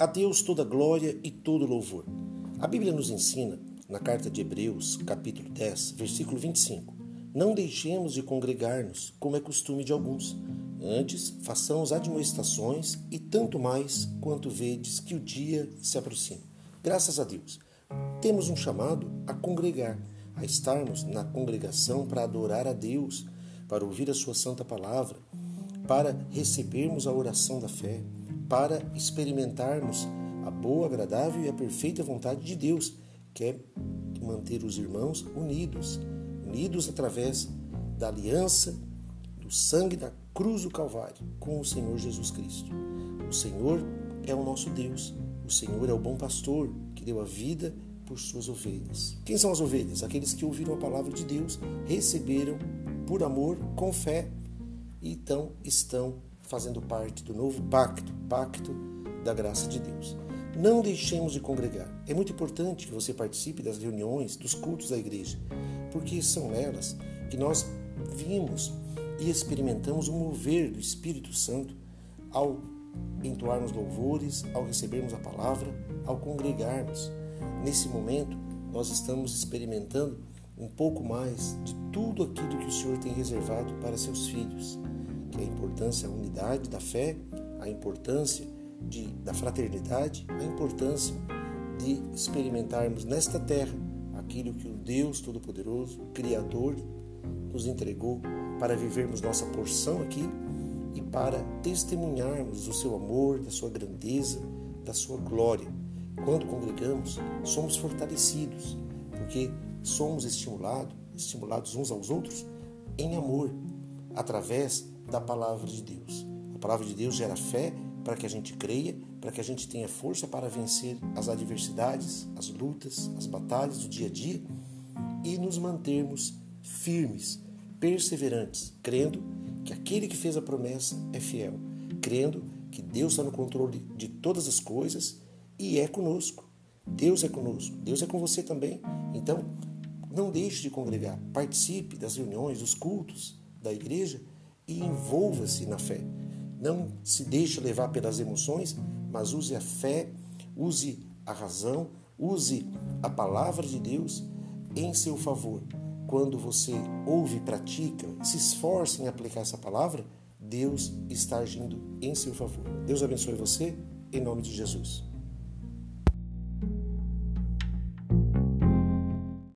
A Deus toda glória e todo louvor. A Bíblia nos ensina, na carta de Hebreus, capítulo 10, versículo 25: Não deixemos de congregar-nos, como é costume de alguns. Antes, façamos admoestações e tanto mais quanto vedes que o dia se aproxima. Graças a Deus, temos um chamado a congregar, a estarmos na congregação para adorar a Deus, para ouvir a Sua Santa Palavra, para recebermos a oração da fé, para experimentarmos a boa, agradável e a perfeita vontade de Deus, que é manter os irmãos unidos, unidos através da aliança, do sangue da cruz do Calvário com o Senhor Jesus Cristo. O Senhor é o nosso Deus, o Senhor é o bom pastor que deu a vida por suas ovelhas. Quem são as ovelhas? Aqueles que ouviram a palavra de Deus, receberam por amor, com fé e então estão fazendo parte do novo pacto, pacto da graça de Deus. Não deixemos de congregar. É muito importante que você participe das reuniões, dos cultos da igreja, porque são nelas que nós vimos e experimentamos o mover do Espírito Santo ao entoarmos louvores, ao recebermos a palavra, ao congregarmos. Nesse momento, nós estamos experimentando um pouco mais de tudo aquilo que o Senhor tem reservado para seus filhos, que é a importância da unidade da fé, a importância de, da fraternidade, a importância de experimentarmos nesta terra aquilo que o Deus Todo-Poderoso, Criador, nos entregou para vivermos nossa porção aqui e para testemunharmos do seu amor, da sua grandeza, da sua glória. Quando congregamos, somos fortalecidos, porque somos estimulados, estimulados uns aos outros em amor, através da palavra de Deus. A palavra de Deus gera fé para que a gente creia, para que a gente tenha força para vencer as adversidades, as lutas, as batalhas do dia a dia e nos mantermos firmes, perseverantes, crendo que aquele que fez a promessa é fiel, crendo que Deus está no controle de todas as coisas e é conosco. Deus é conosco, Deus é com você também. Então, não deixe de congregar, participe das reuniões, dos cultos da igreja e envolva-se na fé. Não se deixe levar pelas emoções, mas use a fé, use a razão, use a palavra de Deus em seu favor. Quando você ouve pratica, se esforça em aplicar essa palavra, Deus está agindo em seu favor. Deus abençoe você, em nome de Jesus.